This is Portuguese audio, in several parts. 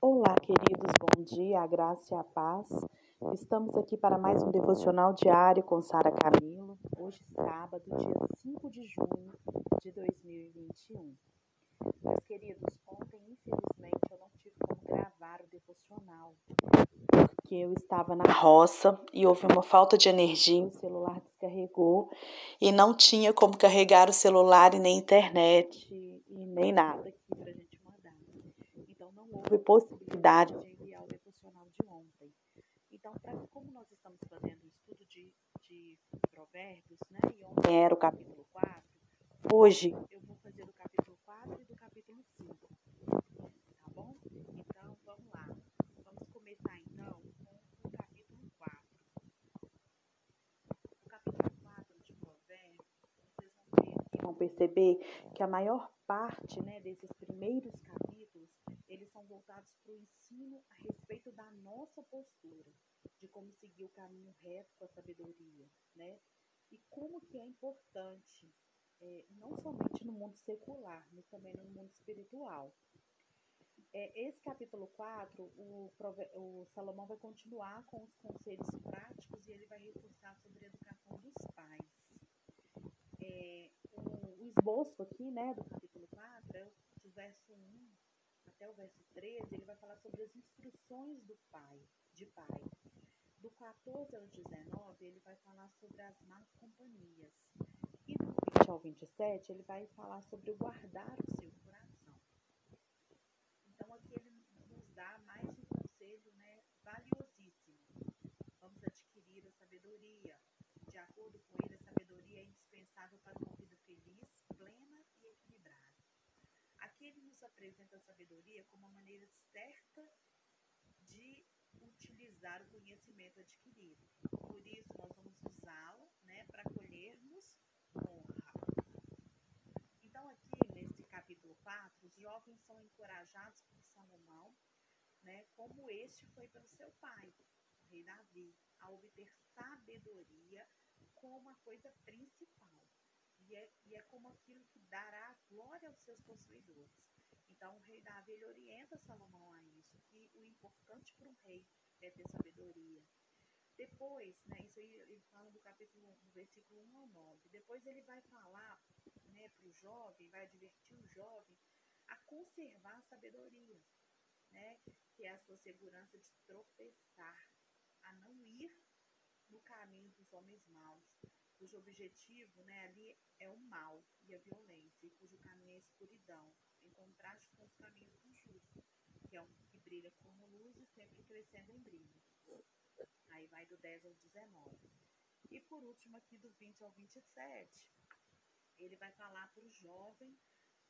Olá, queridos, bom dia, a graça e a paz. Estamos aqui para mais um devocional diário com Sara Camilo, hoje sábado, dia 5 de junho de 2021. Meus queridos, ontem, infelizmente, eu não tive como gravar o devocional, porque eu estava na roça e houve uma falta de energia, o celular descarregou e não tinha como carregar o celular e nem internet e nem nada aqui pra houve possibilidade de enviar o devocional de ontem. Então, pra, como nós estamos fazendo um estudo de, de provérbios, né, e ontem era o capítulo 4, hoje eu vou fazer do capítulo 4 e do capítulo 5. Tá bom? Então, vamos lá. Vamos começar, então, com o capítulo 4. O capítulo 4 de provérbios, vocês vão ver vão perceber que a maior parte né, desses primeiros capítulos voltados para o ensino a respeito da nossa postura, de como seguir o caminho reto com a sabedoria, né? E como que é importante, é, não somente no mundo secular, mas também no mundo espiritual. É, esse capítulo 4, o, o Salomão vai continuar com os conselhos práticos e ele vai reforçar sobre a educação dos pais. É, o, o esboço aqui, né, do capítulo 4, é do verso 1 até o verso 13, ele vai falar sobre as instruções do pai, de pai. Do 14 ao 19, ele vai falar sobre as más companhias. E do 20 ao 27, ele vai falar sobre guardar o seu coração. Então, aqui ele nos dá mais um conselho né, valiosíssimo. Vamos adquirir a sabedoria. De acordo com ele, a sabedoria é indispensável para uma vida feliz, plena e equilibrada. Aqui ele nos apresenta a sabedoria como uma maneira certa de utilizar o conhecimento adquirido. Por isso, nós vamos usá-la né, para colhermos honra. Então, aqui nesse capítulo 4, os jovens são encorajados por Salomão, né, como este foi pelo seu pai, o rei Davi, a obter sabedoria como a coisa principal e é, e é como aquilo que dará glória aos seus possuidores. Então, o rei Davi ele orienta Salomão a isso, que o importante para um rei é ter sabedoria. Depois, né, isso aí ele fala do capítulo, versículo 1 ao 9. Depois ele vai falar né, para o jovem, vai advertir o jovem a conservar a sabedoria, né, que é a sua segurança de tropeçar, a não ir no caminho dos homens maus, cujo objetivo né, ali é o mal e a violência, e cujo caminho é a escuridão, em contraste com os caminhos do justo, que é um que brilha como luz e sempre crescendo em brilho. Aí vai do 10 ao 19. E por último, aqui do 20 ao 27, ele vai falar para o jovem,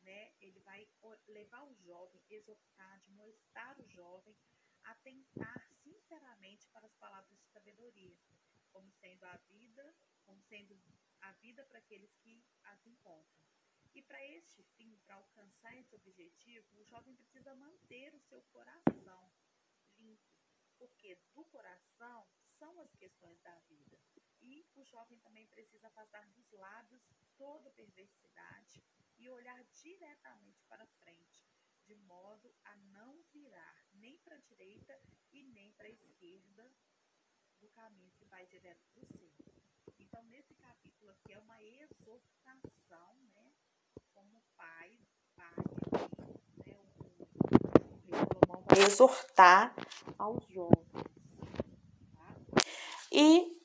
né? Ele vai levar o jovem, exortar, demonstrar o jovem a tentar sinceramente para as palavras de sabedoria, como sendo a vida como sendo a vida para aqueles que as encontram. E para este fim, para alcançar esse objetivo, o jovem precisa manter o seu coração limpo, porque do coração são as questões da vida. E o jovem também precisa afastar dos lábios toda perversidade e olhar diretamente para frente, de modo a não virar nem para a direita e nem para a esquerda do caminho que vai direto para o céu. Então, nesse capítulo aqui é uma exortação, né? Como pai, pai né? O, Salomão vai exortar aos jovens. Tá? E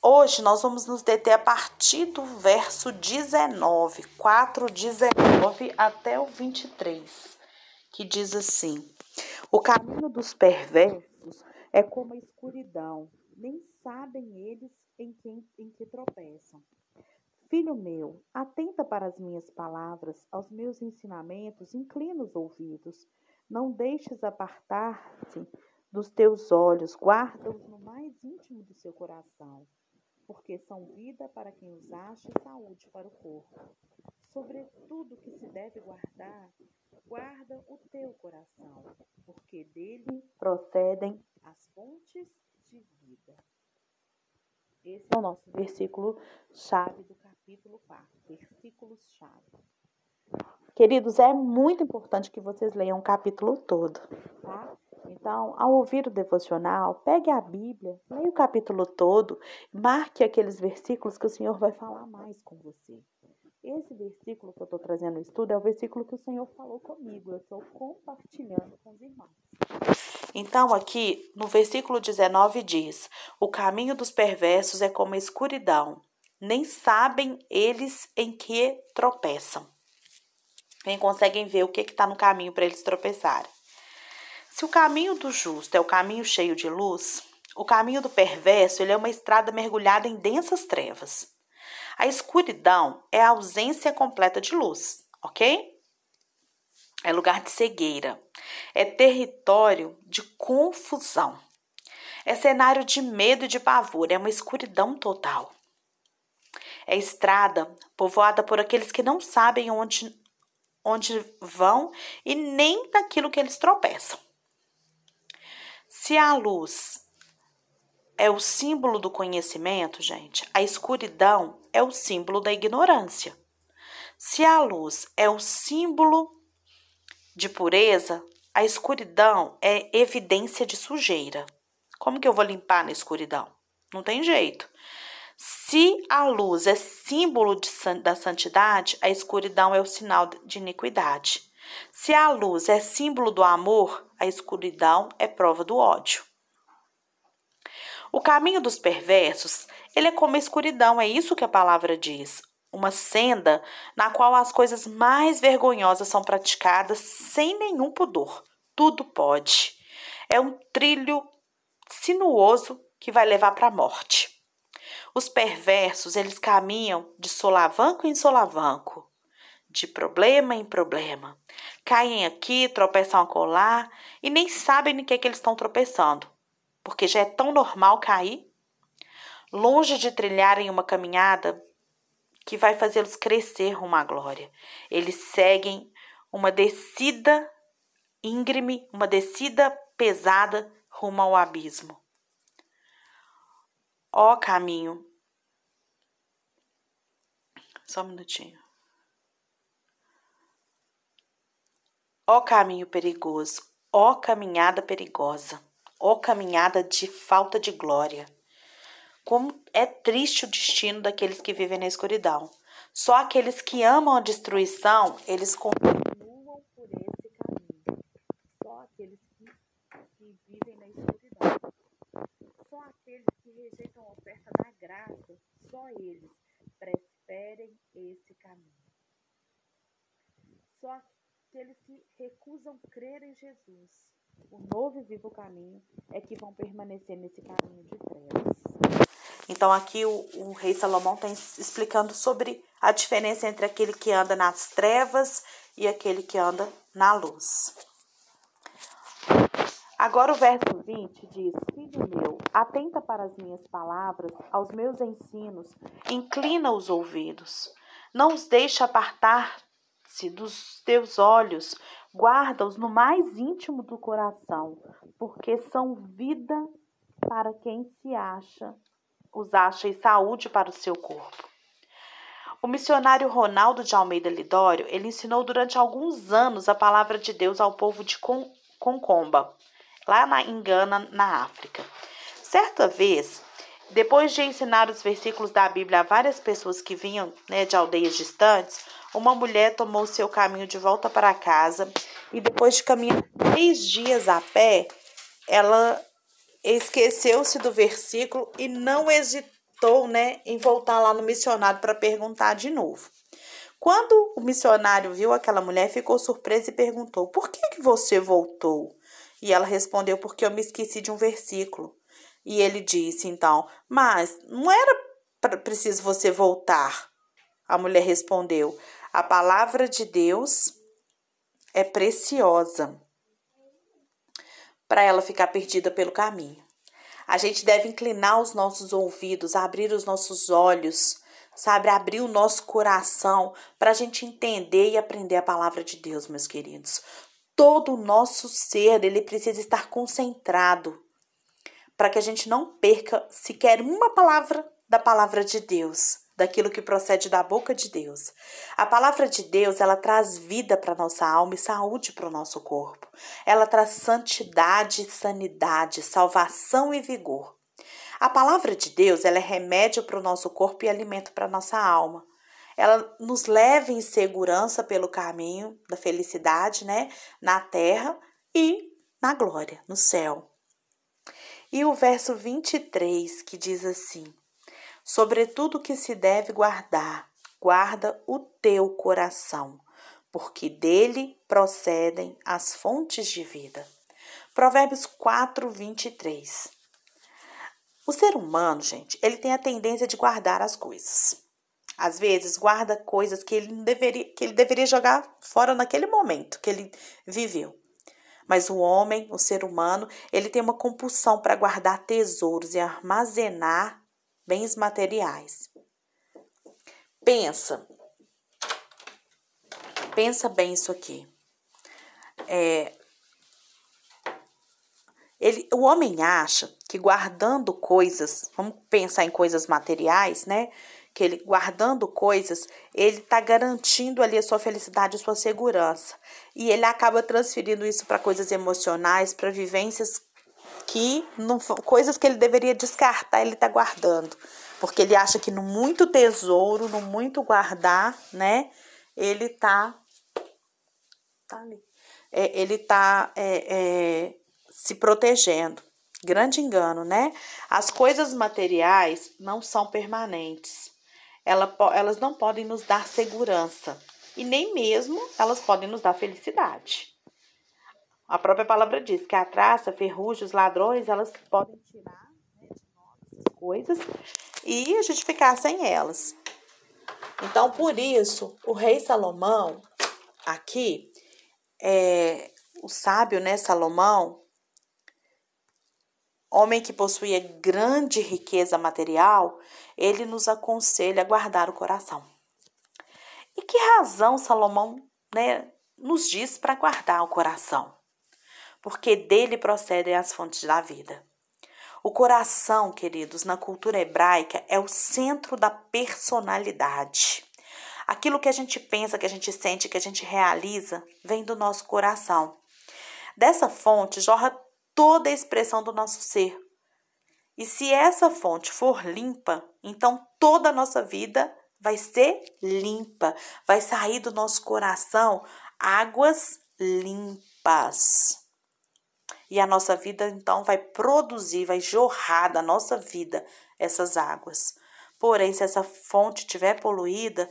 hoje nós vamos nos deter a partir do verso 19, 4, 19 até o 23, que diz assim: O caminho dos perversos é como a escuridão, nem sabem eles em que, em que tropeçam. Filho meu, atenta para as minhas palavras, aos meus ensinamentos, inclina os ouvidos. Não deixes apartar-se dos teus olhos, guarda-os no mais íntimo do seu coração, porque são vida para quem os acha e saúde para o corpo. Sobretudo que se deve guardar, guarda o teu coração, porque dele procedem as fontes de vida. Esse é o nosso versículo chave do capítulo 4, versículos chave. Queridos, é muito importante que vocês leiam o capítulo todo, tá? Então, ao ouvir o devocional, pegue a Bíblia, leia o capítulo todo, marque aqueles versículos que o Senhor vai falar mais com você. Esse versículo que eu estou trazendo no estudo é o versículo que o Senhor falou comigo. Eu estou compartilhando com os irmãos. Então, aqui no versículo 19 diz: O caminho dos perversos é como a escuridão, nem sabem eles em que tropeçam. Nem conseguem ver o que está no caminho para eles tropeçarem. Se o caminho do justo é o caminho cheio de luz, o caminho do perverso ele é uma estrada mergulhada em densas trevas. A escuridão é a ausência completa de luz, ok? É lugar de cegueira. É território de confusão. É cenário de medo e de pavor. É uma escuridão total. É estrada povoada por aqueles que não sabem onde, onde vão e nem daquilo que eles tropeçam. Se a luz é o símbolo do conhecimento, gente, a escuridão é o símbolo da ignorância. Se a luz é o símbolo de pureza, a escuridão é evidência de sujeira. Como que eu vou limpar na escuridão? Não tem jeito. Se a luz é símbolo de, da santidade, a escuridão é o sinal de iniquidade. Se a luz é símbolo do amor, a escuridão é prova do ódio. O caminho dos perversos, ele é como a escuridão, é isso que a palavra diz. Uma senda na qual as coisas mais vergonhosas são praticadas sem nenhum pudor. Tudo pode. É um trilho sinuoso que vai levar para a morte. Os perversos, eles caminham de solavanco em solavanco, de problema em problema. Caem aqui, tropeçam a colar e nem sabem no que, é que eles estão tropeçando porque já é tão normal cair, longe de trilharem uma caminhada que vai fazê-los crescer rumo à glória. Eles seguem uma descida íngreme, uma descida pesada rumo ao abismo. Ó caminho. Só um minutinho. Ó caminho perigoso, ó caminhada perigosa ó caminhada de falta de glória. Como é triste o destino daqueles que vivem na escuridão. Só aqueles que amam a destruição, eles continuam por esse caminho. Só aqueles que, que vivem na escuridão. Só aqueles que rejeitam a oferta da graça, só eles preferem esse caminho. Só aqueles que recusam crer em Jesus o novo e vivo caminho, é que vão permanecer nesse caminho de trevas. Então, aqui o, o rei Salomão está explicando sobre a diferença entre aquele que anda nas trevas e aquele que anda na luz. Agora o verso 20 diz: Filho meu, atenta para as minhas palavras, aos meus ensinos, inclina os ouvidos. Não os deixe apartar-se dos teus olhos, Guarda-os no mais íntimo do coração, porque são vida para quem se acha, os acha e saúde para o seu corpo. O missionário Ronaldo de Almeida Lidório, ele ensinou durante alguns anos a palavra de Deus ao povo de Concomba, lá na, em Gana, na África. Certa vez, depois de ensinar os versículos da Bíblia a várias pessoas que vinham né, de aldeias distantes, uma mulher tomou seu caminho de volta para casa e depois de caminhar três dias a pé, ela esqueceu-se do versículo e não hesitou né, em voltar lá no missionário para perguntar de novo. Quando o missionário viu aquela mulher, ficou surpreso e perguntou: Por que, que você voltou? E ela respondeu: Porque eu me esqueci de um versículo. E ele disse então: Mas não era preciso você voltar. A mulher respondeu: a palavra de Deus é preciosa para ela ficar perdida pelo caminho. A gente deve inclinar os nossos ouvidos, abrir os nossos olhos, sabe, abrir o nosso coração para a gente entender e aprender a palavra de Deus, meus queridos. Todo o nosso ser, ele precisa estar concentrado para que a gente não perca sequer uma palavra da palavra de Deus daquilo que procede da boca de Deus. A palavra de Deus, ela traz vida para nossa alma e saúde para o nosso corpo. Ela traz santidade, sanidade, salvação e vigor. A palavra de Deus, ela é remédio para o nosso corpo e alimento para nossa alma. Ela nos leva em segurança pelo caminho da felicidade, né, na terra e na glória, no céu. E o verso 23 que diz assim: Sobretudo que se deve guardar, guarda o teu coração, porque dele procedem as fontes de vida. Provérbios 4, 23. O ser humano, gente, ele tem a tendência de guardar as coisas. Às vezes, guarda coisas que ele, deveria, que ele deveria jogar fora naquele momento que ele viveu. Mas o homem, o ser humano, ele tem uma compulsão para guardar tesouros e armazenar bens materiais. Pensa. Pensa bem isso aqui. É, ele, o homem acha que guardando coisas, vamos pensar em coisas materiais, né? Que ele guardando coisas, ele está garantindo ali a sua felicidade, a sua segurança. E ele acaba transferindo isso para coisas emocionais, para vivências que não, coisas que ele deveria descartar, ele está guardando. Porque ele acha que no muito tesouro, no muito guardar, né? Ele tá. Tá ali. É, ele tá é, é, se protegendo. Grande engano, né? As coisas materiais não são permanentes. Ela, elas não podem nos dar segurança. E nem mesmo elas podem nos dar felicidade. A própria palavra diz que a traça, ferrugem, os ladrões, elas podem tirar né, de nós essas coisas e a gente ficar sem elas. Então, por isso, o rei Salomão, aqui, é, o sábio, né, Salomão, homem que possuía grande riqueza material, ele nos aconselha a guardar o coração. E que razão Salomão né, nos diz para guardar o coração? Porque dele procedem as fontes da vida. O coração, queridos, na cultura hebraica é o centro da personalidade. Aquilo que a gente pensa, que a gente sente, que a gente realiza, vem do nosso coração. Dessa fonte jorra toda a expressão do nosso ser. E se essa fonte for limpa, então toda a nossa vida vai ser limpa, vai sair do nosso coração águas limpas. E a nossa vida então vai produzir, vai jorrar da nossa vida essas águas. Porém, se essa fonte estiver poluída,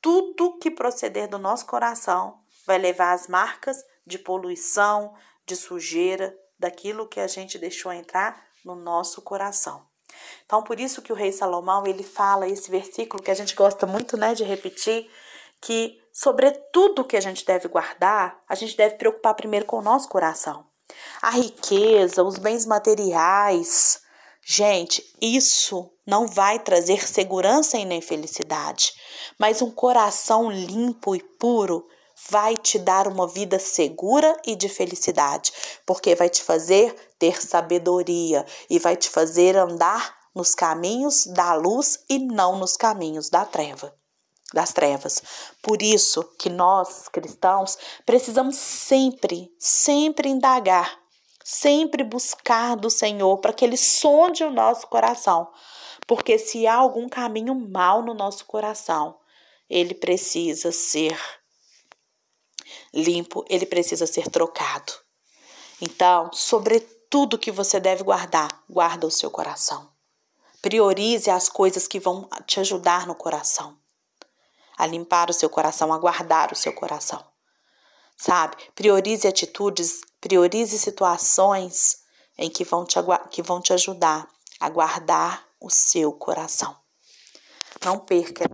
tudo que proceder do nosso coração vai levar as marcas de poluição, de sujeira, daquilo que a gente deixou entrar no nosso coração. Então, por isso que o rei Salomão, ele fala esse versículo que a gente gosta muito, né, de repetir, que sobre tudo que a gente deve guardar, a gente deve preocupar primeiro com o nosso coração. A riqueza, os bens materiais. Gente, isso não vai trazer segurança e nem felicidade, mas um coração limpo e puro vai te dar uma vida segura e de felicidade, porque vai te fazer ter sabedoria e vai te fazer andar nos caminhos da luz e não nos caminhos da treva das trevas. Por isso que nós, cristãos, precisamos sempre, sempre indagar, sempre buscar do Senhor para que ele sonde o nosso coração. Porque se há algum caminho mal no nosso coração, ele precisa ser limpo, ele precisa ser trocado. Então, sobre tudo que você deve guardar, guarda o seu coração. Priorize as coisas que vão te ajudar no coração a limpar o seu coração, a guardar o seu coração. Sabe? Priorize atitudes, priorize situações em que vão te, que vão te ajudar a guardar o seu coração. Não perca